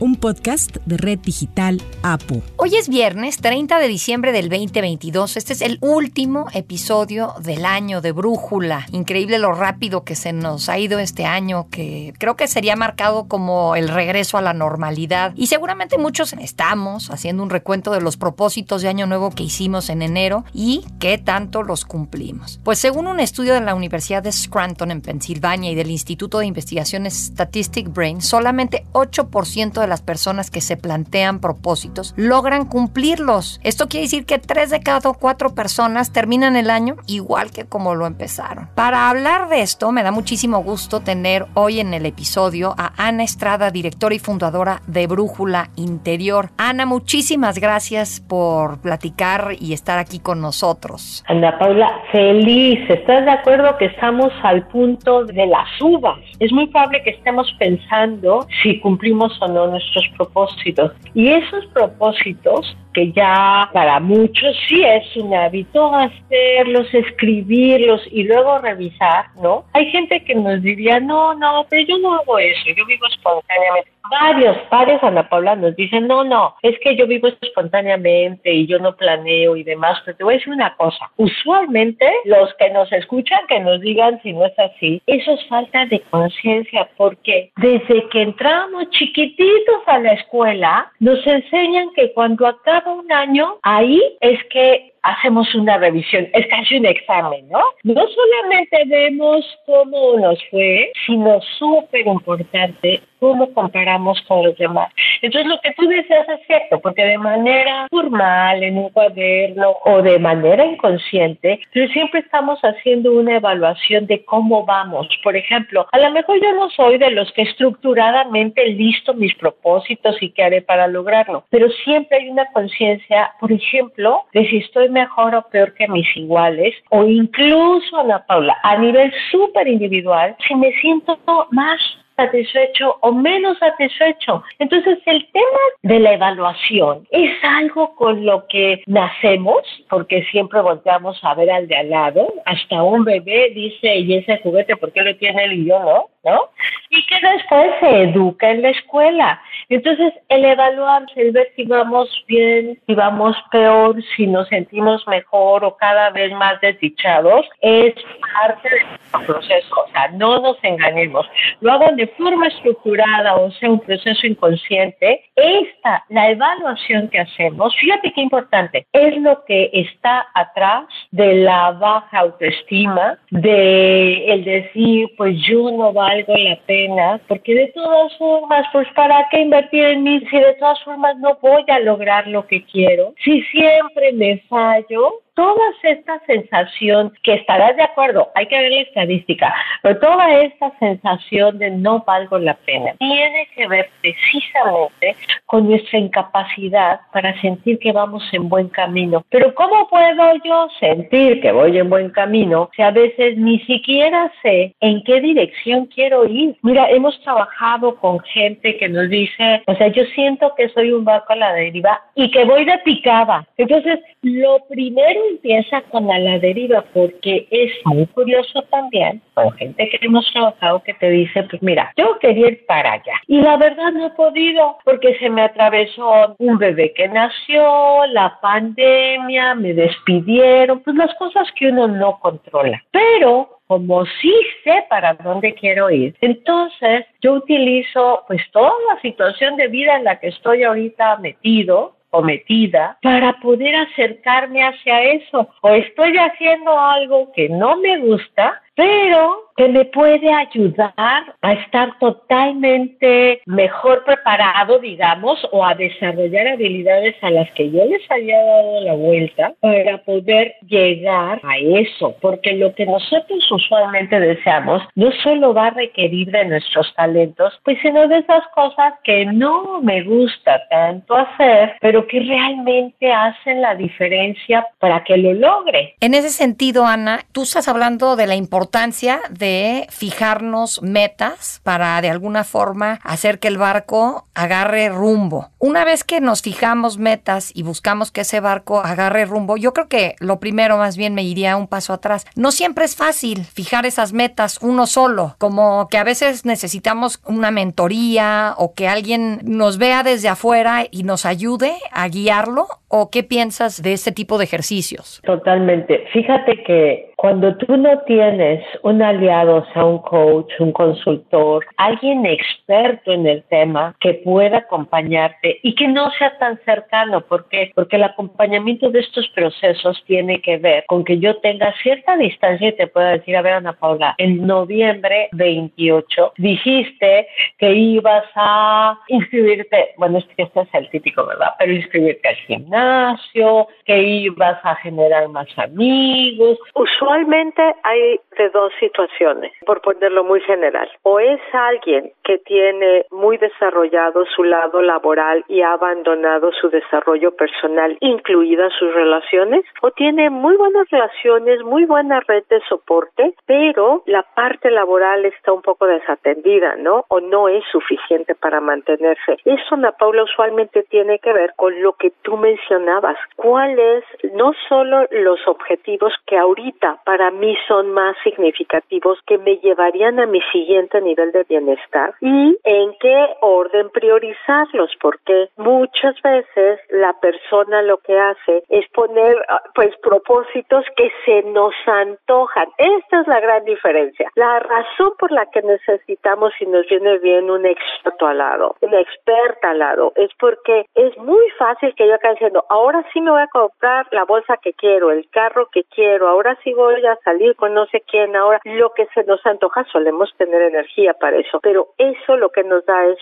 un podcast de Red Digital APO. Hoy es viernes 30 de diciembre del 2022. Este es el último episodio del año de Brújula. Increíble lo rápido que se nos ha ido este año, que creo que sería marcado como el regreso a la normalidad. Y seguramente muchos estamos haciendo un recuento de los propósitos de año nuevo que hicimos en enero y qué tanto los cumplimos. Pues según un estudio de la Universidad de Scranton en Pensilvania y del Instituto de Investigaciones Statistic Brain, solamente 8% de las personas que se plantean propósitos logran cumplirlos. Esto quiere decir que tres de cada cuatro personas terminan el año igual que como lo empezaron. Para hablar de esto, me da muchísimo gusto tener hoy en el episodio a Ana Estrada, directora y fundadora de Brújula Interior. Ana, muchísimas gracias por platicar y estar aquí con nosotros. Ana Paula, feliz. ¿Estás de acuerdo que estamos al punto de las uvas? Es muy probable que estemos pensando si cumplimos o no nuestros propósitos. Y esos propósitos, que ya para muchos sí es un hábito hacerlos, escribirlos y luego revisar, ¿no? Hay gente que nos diría, no, no, pero yo no hago eso, yo vivo espontáneamente varios pares, Ana Paula, nos dicen, no, no, es que yo vivo espontáneamente y yo no planeo y demás, pero te voy a decir una cosa, usualmente los que nos escuchan, que nos digan si no es así, eso es falta de conciencia, porque desde que entramos chiquititos a la escuela, nos enseñan que cuando acaba un año, ahí es que hacemos una revisión, es casi un examen, ¿no? No solamente vemos cómo nos fue, sino súper importante cómo comparamos con los demás. Entonces lo que tú deseas es cierto, porque de manera formal, en un cuaderno o de manera inconsciente, siempre estamos haciendo una evaluación de cómo vamos. Por ejemplo, a lo mejor yo no soy de los que estructuradamente listo mis propósitos y qué haré para lograrlo, pero siempre hay una conciencia, por ejemplo, de si estoy mejor o peor que mis iguales, o incluso, Ana Paula, a nivel súper individual, si me siento más satisfecho o menos satisfecho. Entonces el tema de la evaluación es algo con lo que nacemos, porque siempre volteamos a ver al de al lado, hasta un bebé dice, y ese juguete, ¿por qué lo tiene él y yo no? ¿No? Y que después se educa en la escuela. Entonces, el evaluar, el ver si vamos bien, si vamos peor, si nos sentimos mejor o cada vez más desdichados, es parte del proceso. O sea, no nos engañemos. Lo hago de forma estructurada o sea un proceso inconsciente, esta, la evaluación que hacemos, fíjate qué importante, es lo que está atrás de la baja autoestima, de el decir, pues yo no valgo la pena, porque de todas formas, pues para qué invertir en mí si de todas formas no voy a lograr lo que quiero, si siempre me fallo, toda esta sensación, que estarás de acuerdo, hay que ver la estadística, pero toda esta sensación de no valgo la pena tiene que ver precisamente con nuestra incapacidad para sentir que vamos en buen camino. Pero ¿cómo puedo yo sentir que voy en buen camino si a veces ni siquiera sé en qué dirección quiero ir? Mira, hemos trabajado con gente que nos dice, o sea, yo siento que soy un barco a la deriva y que voy de picada. Entonces, lo primero empieza con la, deriva porque es muy curioso también con gente que hemos trabajado que te dice, pues mira, yo quería ir para allá y la verdad no he podido porque se me atravesó un bebé que nació, la pandemia, me despidieron, pues las cosas que uno no controla. Pero como sí sé para dónde quiero ir, entonces yo utilizo pues toda la situación de vida en la que estoy ahorita metido o metida para poder acercarme hacia eso. O estoy haciendo algo que no me gusta, pero que me puede ayudar a estar totalmente mejor preparado, digamos, o a desarrollar habilidades a las que yo les había dado la vuelta para poder llegar a eso, porque lo que nosotros usualmente deseamos no solo va a requerir de nuestros talentos, pues sino de esas cosas que no me gusta tanto hacer, pero que realmente hacen la diferencia para que lo logre. En ese sentido, Ana, tú estás hablando de la importancia importancia de fijarnos metas para de alguna forma hacer que el barco agarre rumbo. Una vez que nos fijamos metas y buscamos que ese barco agarre rumbo, yo creo que lo primero más bien me iría un paso atrás. No siempre es fácil fijar esas metas uno solo, como que a veces necesitamos una mentoría o que alguien nos vea desde afuera y nos ayude a guiarlo o qué piensas de este tipo de ejercicios? Totalmente. Fíjate que cuando tú no tienes un aliado, o sea, un coach, un consultor, alguien experto en el tema que pueda acompañarte y que no sea tan cercano, ¿por qué? Porque el acompañamiento de estos procesos tiene que ver con que yo tenga cierta distancia y te pueda decir, a ver, Ana Paula, en noviembre 28 dijiste que ibas a inscribirte, bueno, este, este es el típico, ¿verdad? Pero inscribirte al gimnasio, que ibas a generar más amigos. Usualmente hay de dos situaciones, por ponerlo muy general. O es alguien que tiene muy desarrollado su lado laboral y ha abandonado su desarrollo personal, incluidas sus relaciones, o tiene muy buenas relaciones, muy buena red de soporte, pero la parte laboral está un poco desatendida, ¿no? O no es suficiente para mantenerse. Eso, Ana Paula, usualmente tiene que ver con lo que tú mencionabas. ¿Cuáles no solo los objetivos que ahorita para mí son más significativos que me llevarían a mi siguiente nivel de bienestar y en qué orden priorizarlos, porque muchas veces la persona lo que hace es poner ah, pues propósitos que se nos antojan. Esta es la gran diferencia. La razón por la que necesitamos y nos viene bien un experto al lado, una experta al lado, es porque es muy fácil que yo acabe diciendo, ahora sí me voy a comprar la bolsa que quiero, el carro que quiero, ahora sí voy a salir con no sé quién, ahora. Lo que se nos antoja solemos tener energía para eso, pero eso lo que nos da es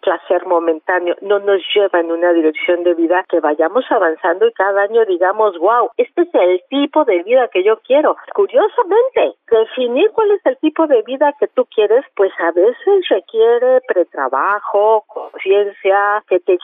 placer, momentáneo, no nos lleva en una dirección de vida que vayamos avanzando y cada año digamos, wow, este es el tipo de vida que yo quiero. Curiosamente, definir cuál es el tipo de vida que tú quieres, pues a veces requiere pretrabajo, conciencia, que te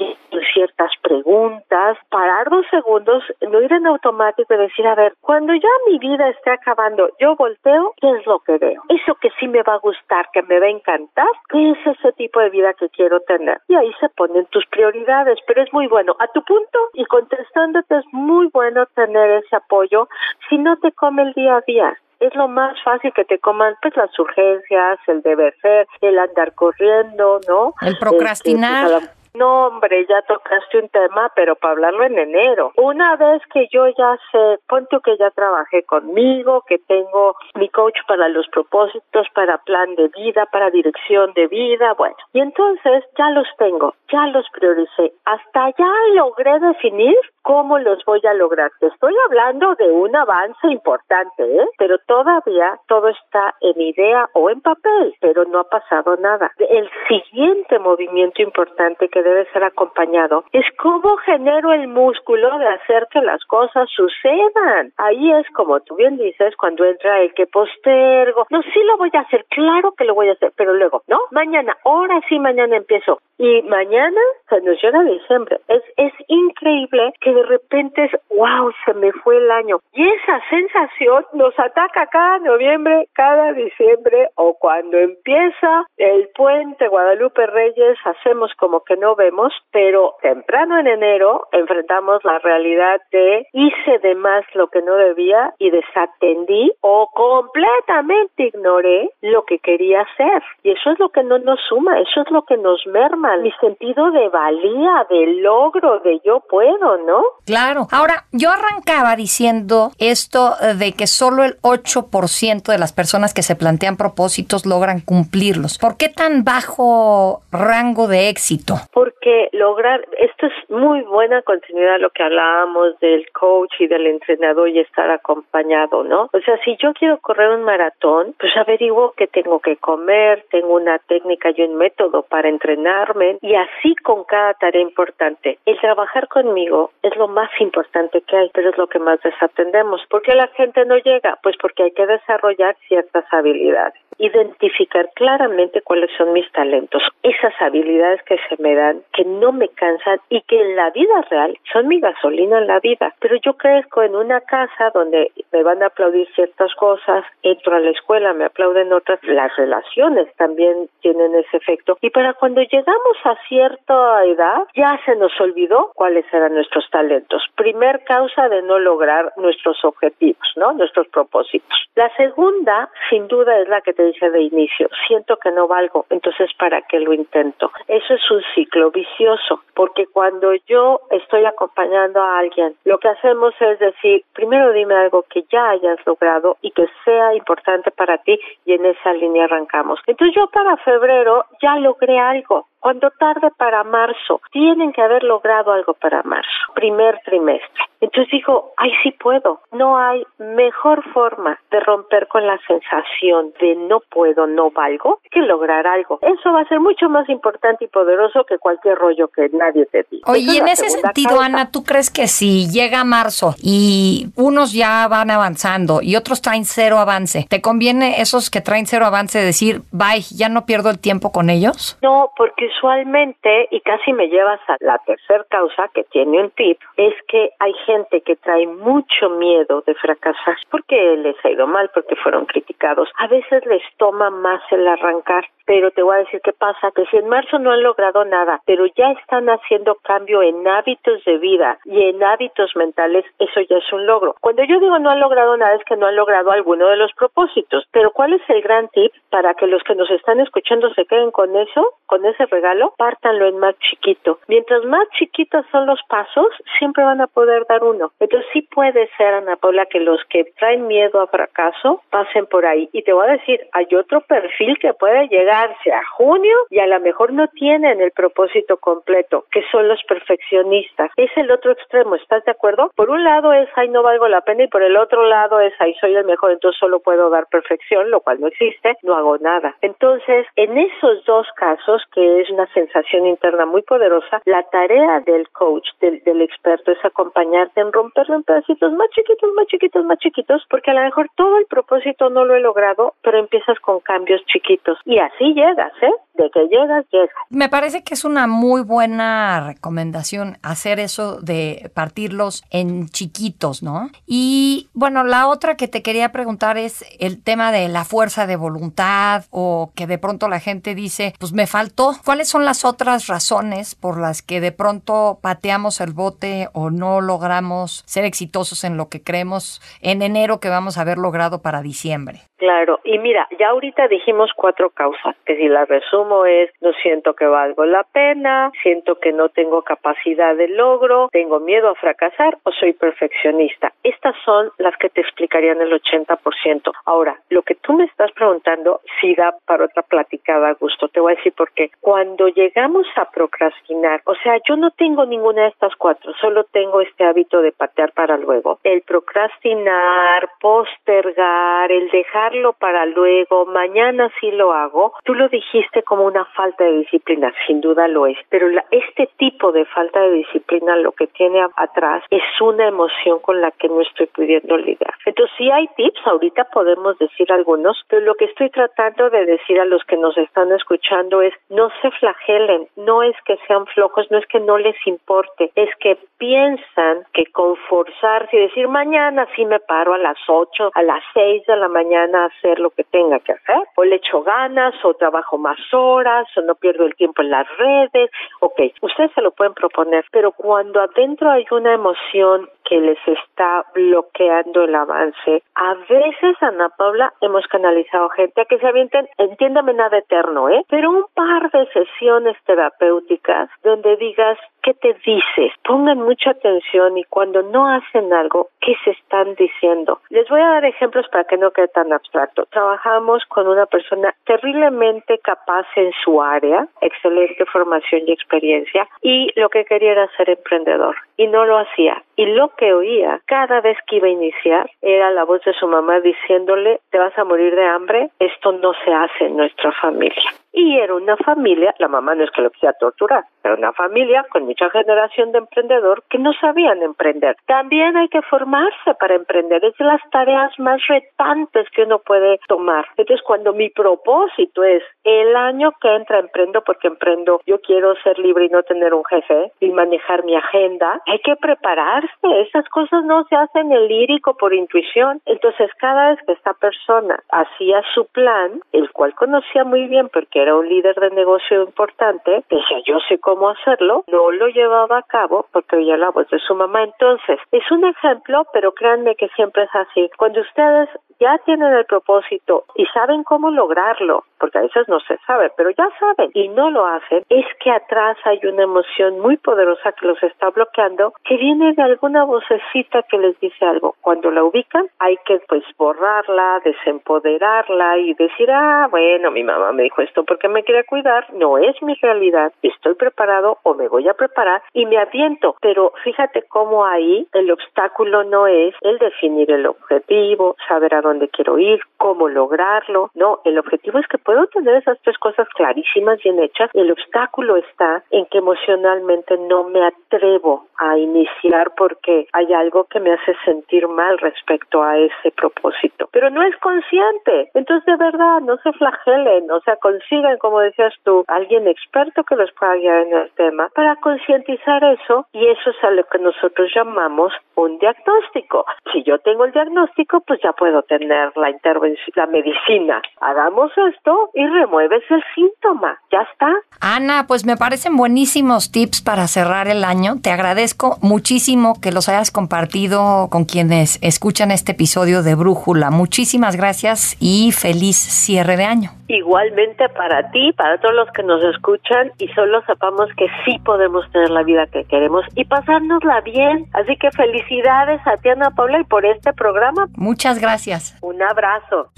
ciertas preguntas, parar dos segundos, no ir en automático y decir, a ver, cuando ya mi vida esté acabando, yo volteo, ¿qué es lo que veo? Eso que sí me va a gustar, que me va a encantar, ¿qué es ese tipo de vida que quiero tener? Y ahí se ponen tus prioridades, pero es muy bueno. A tu punto y contestándote es muy bueno tener ese apoyo si no te come el día a día es lo más fácil que te coman pues las urgencias, el deber ser, el andar corriendo, ¿no? El procrastinar. Este, pues, no, hombre, ya tocaste un tema, pero para hablarlo en enero. Una vez que yo ya sé, ponte que ya trabajé conmigo, que tengo mi coach para los propósitos, para plan de vida, para dirección de vida, bueno, y entonces ya los tengo, ya los prioricé. Hasta ya logré definir cómo los voy a lograr. Te estoy hablando de un avance importante, ¿eh? Pero todavía todo está en idea o en papel, pero no ha pasado nada. El siguiente movimiento importante que debe ser acompañado es cómo genero el músculo de hacer que las cosas sucedan. Ahí es como tú bien dices, cuando entra el que postergo. No, sí lo voy a hacer, claro que lo voy a hacer, pero luego, ¿no? Mañana, ahora sí, mañana empiezo. Y mañana se nos llega diciembre. Es, es increíble que de repente es, wow, se me fue el año. Y esa sensación nos ataca cada noviembre, cada diciembre o cuando empieza el puente Guadalupe Reyes, hacemos como que no vemos, pero temprano en enero enfrentamos la realidad de hice de más lo que no debía y desatendí o completamente ignoré lo que quería hacer. Y eso es lo que no nos suma, eso es lo que nos merma, mi sentido de valía, de logro, de yo puedo, ¿no? Claro. Ahora, yo arrancaba diciendo esto de que solo el 8% de las personas que se plantean propósitos logran cumplirlos. ¿Por qué tan bajo rango de éxito? Porque lograr, esto es muy buena continuidad lo que hablábamos del coach y del entrenador y estar acompañado, ¿no? O sea, si yo quiero correr un maratón, pues averiguo qué tengo que comer, tengo una técnica y un método para entrenarme y así con cada tarea importante. El trabajar conmigo es es lo más importante que hay, pero es lo que más desatendemos. ¿Por qué la gente no llega? Pues porque hay que desarrollar ciertas habilidades, identificar claramente cuáles son mis talentos, esas habilidades que se me dan, que no me cansan y que en la vida real son mi gasolina en la vida. Pero yo crezco en una casa donde me van a aplaudir ciertas cosas, entro a la escuela, me aplauden otras, las relaciones también tienen ese efecto. Y para cuando llegamos a cierta edad, ya se nos olvidó cuáles eran nuestros talentos. Primer causa de no lograr nuestros objetivos, ¿no? Nuestros propósitos. La segunda, sin duda, es la que te dije de inicio. Siento que no valgo, entonces ¿para qué lo intento? Eso es un ciclo vicioso, porque cuando yo estoy acompañando a alguien, lo que hacemos es decir, primero dime algo que ya hayas logrado y que sea importante para ti y en esa línea arrancamos. Entonces yo para febrero ya logré algo. Cuando tarde para marzo, tienen que haber logrado algo para marzo, primer trimestre. Entonces digo, ay, sí puedo. No hay mejor forma de romper con la sensación de no puedo, no valgo, que lograr algo. Eso va a ser mucho más importante y poderoso que cualquier rollo que nadie te diga. Oye, y en ese sentido, Ana, ¿tú crees que si llega marzo y unos ya van avanzando y otros traen cero avance, ¿te conviene esos que traen cero avance decir, bye, ya no pierdo el tiempo con ellos? No, porque usualmente, y casi me llevas a la tercera causa que tiene un tip, es que hay gente que trae mucho miedo de fracasar porque les ha ido mal, porque fueron criticados. A veces les toma más el arrancar, pero te voy a decir qué pasa, que si en marzo no han logrado nada, pero ya están haciendo cambio en hábitos de vida y en hábitos mentales, eso ya es un logro. Cuando yo digo no han logrado nada es que no han logrado alguno de los propósitos, pero ¿cuál es el gran tip para que los que nos están escuchando se queden con eso, con ese regalo? Pártanlo en más chiquito. Mientras más chiquitos son los pasos, siempre van a poder dar uno. Entonces sí puede ser, Ana Paula, que los que traen miedo a fracaso pasen por ahí. Y te voy a decir, hay otro perfil que puede a junio y a lo mejor no tienen el propósito completo, que son los perfeccionistas. Es el otro extremo, ¿estás de acuerdo? Por un lado es, ay, no valgo la pena y por el otro lado es, ay, soy el mejor, entonces solo puedo dar perfección, lo cual no existe, no hago nada. Entonces, en esos dos casos, que es una sensación interna muy poderosa, la tarea del coach, del experto, es acompañarte en romperlo en pedacitos más chiquitos, más chiquitos, más chiquitos, porque a lo mejor todo el propósito no lo he logrado, pero empiezas con cambios chiquitos. Y así llegas, ¿eh? De que llegas, llegas. Me parece que es una muy buena recomendación hacer eso de partirlos en chiquitos, ¿no? Y bueno, la otra que te quería preguntar es el tema de la fuerza de voluntad o que de pronto la gente dice, pues me faltó. ¿Cuáles son las otras razones por las que de pronto pateamos el bote o no logramos ser exitosos en lo que creemos en enero que vamos a haber logrado para diciembre? Claro, y mira, ya ahorita dijimos cuatro causas, que si la resumo es no siento que valgo la pena, siento que no tengo capacidad de logro, tengo miedo a fracasar o soy perfeccionista. Estas son las que te explicarían el 80%. Ahora, lo que tú me estás preguntando sí da para otra platicada, gusto. Te voy a decir por qué. Cuando llegamos a procrastinar, o sea, yo no tengo ninguna de estas cuatro, solo tengo este hábito de patear para luego. El procrastinar, postergar, el dejarlo para luego, mañana sí lo hago, tú lo dijiste como una falta de disciplina, sin duda lo es, pero la, este tipo de falta de disciplina lo que tiene atrás es una emoción con la que no estoy pudiendo lidiar. Entonces, si hay tips, ahorita podemos decir algunos, pero lo que estoy tratando de decir a los que nos están escuchando es no se flagelen, no es que sean flojos, no es que no les importe, es que piensan que con forzarse y decir mañana sí me paro a las 8, a las 6 de la mañana a hacer lo que tenga que hacer, o le echo ganas, o trabajo más horas, o no pierdo el tiempo en las redes, ok, ustedes se lo pueden proponer, pero cuando adentro hay una emoción que les está bloqueando el avance. A veces, Ana Paula, hemos canalizado gente a que se avienten, entiéndame nada eterno, ¿eh? Pero un par de sesiones terapéuticas donde digas, ¿qué te dices? Pongan mucha atención y cuando no hacen algo, ¿qué se están diciendo? Les voy a dar ejemplos para que no quede tan abstracto. Trabajamos con una persona terriblemente capaz en su área, excelente formación y experiencia, y lo que quería era ser emprendedor y no lo hacía. Y lo que oía cada vez que iba a iniciar era la voz de su mamá diciéndole, te vas a morir de hambre, esto no se hace en nuestra familia. Y era una familia, la mamá no es que lo quisiera torturar, era una familia con mucha generación de emprendedor que no sabían emprender. También hay que formarse para emprender, es de las tareas más retantes que uno puede tomar. Entonces, cuando mi propósito es el año que entra emprendo porque emprendo, yo quiero ser libre y no tener un jefe y manejar mi agenda, hay que prepararse. Esas cosas no se hacen en lírico por intuición. Entonces, cada vez que esta persona hacía su plan, el cual conocía muy bien porque era un líder de negocio importante, decía yo sé cómo hacerlo, no lo llevaba a cabo porque oía la voz de su mamá. Entonces, es un ejemplo, pero créanme que siempre es así. Cuando ustedes ya tienen el propósito y saben cómo lograrlo, porque a veces no se sabe, pero ya saben y no lo hacen, es que atrás hay una emoción muy poderosa que los está bloqueando, que viene de alguna vocecita que les dice algo. Cuando la ubican, hay que pues borrarla, desempoderarla y decir, ah, bueno, mi mamá me dijo esto porque me quería cuidar, no es mi realidad, estoy preparado o me voy a preparar y me aviento. Pero fíjate cómo ahí el obstáculo no es el definir el objetivo, saber a dónde quiero ir, cómo lograrlo, no, el objetivo es que puedo tener esas tres cosas clarísimas, bien hechas, el obstáculo está en que emocionalmente no me atrevo a iniciar porque hay algo que me hace sentir mal respecto a ese propósito, pero no es consciente, entonces de verdad no se flagelen, o sea, consigan, como decías tú, alguien experto que los pueda guiar en el tema para concientizar eso y eso es a lo que nosotros llamamos un diagnóstico. Si yo tengo el diagnóstico, pues ya puedo tener la intervención, la medicina. Hagamos esto y remueves el síntoma. Ya está. Ana, pues me parecen buenísimos tips para cerrar el año. Te agradezco muchísimo que los hayas compartido con quienes escuchan este episodio de Brújula. Muchísimas gracias y feliz cierre de año. Igualmente para ti, para todos los que nos escuchan y solo sepamos que sí podemos tener la vida que queremos y pasárnosla bien. Así que felicidades a ti, Ana Paula, y por este programa. Muchas gracias. Un abrazo.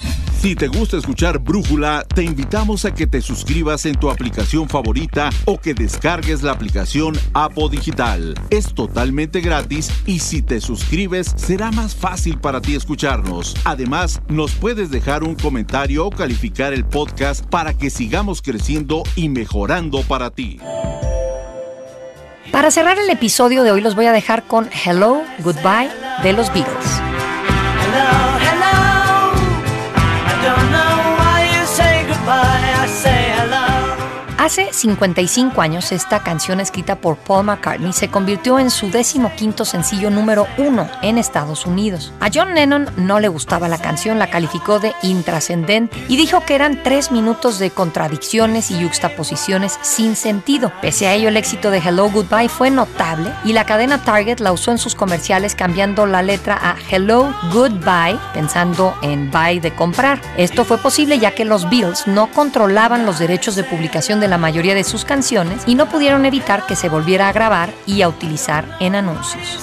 Si te gusta escuchar Brújula, te invitamos a que te suscribas en tu aplicación favorita o que descargues la aplicación Apo Digital. Es totalmente gratis y si te suscribes será más fácil para ti escucharnos. Además, nos puedes dejar un comentario o calificar el podcast para que sigamos creciendo y mejorando para ti. Para cerrar el episodio de hoy los voy a dejar con Hello, Goodbye de los Beatles. Hace 55 años, esta canción escrita por Paul McCartney se convirtió en su decimoquinto sencillo número uno en Estados Unidos. A John Lennon no le gustaba la canción, la calificó de intrascendente y dijo que eran tres minutos de contradicciones y yuxtaposiciones sin sentido. Pese a ello, el éxito de Hello Goodbye fue notable y la cadena Target la usó en sus comerciales cambiando la letra a Hello Goodbye, pensando en buy de comprar. Esto fue posible ya que los Bills no controlaban los derechos de publicación de la mayoría de sus canciones y no pudieron evitar que se volviera a grabar y a utilizar en anuncios.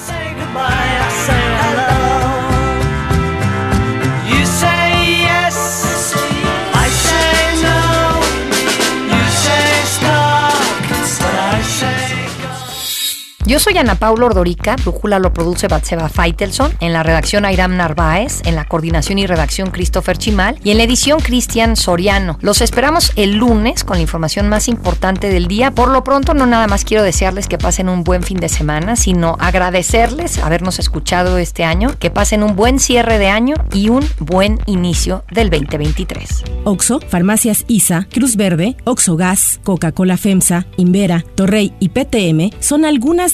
Yo soy Ana Paula Ordorica, Brújula lo produce Batseba Feitelson, en la redacción Airam Narváez, en la coordinación y redacción Christopher Chimal y en la edición Cristian Soriano. Los esperamos el lunes con la información más importante del día. Por lo pronto, no nada más quiero desearles que pasen un buen fin de semana, sino agradecerles habernos escuchado este año, que pasen un buen cierre de año y un buen inicio del 2023. Oxo, Farmacias ISA, Cruz Verde, Oxo Gas, Coca-Cola FEMSA, Invera, Torrey y PTM son algunas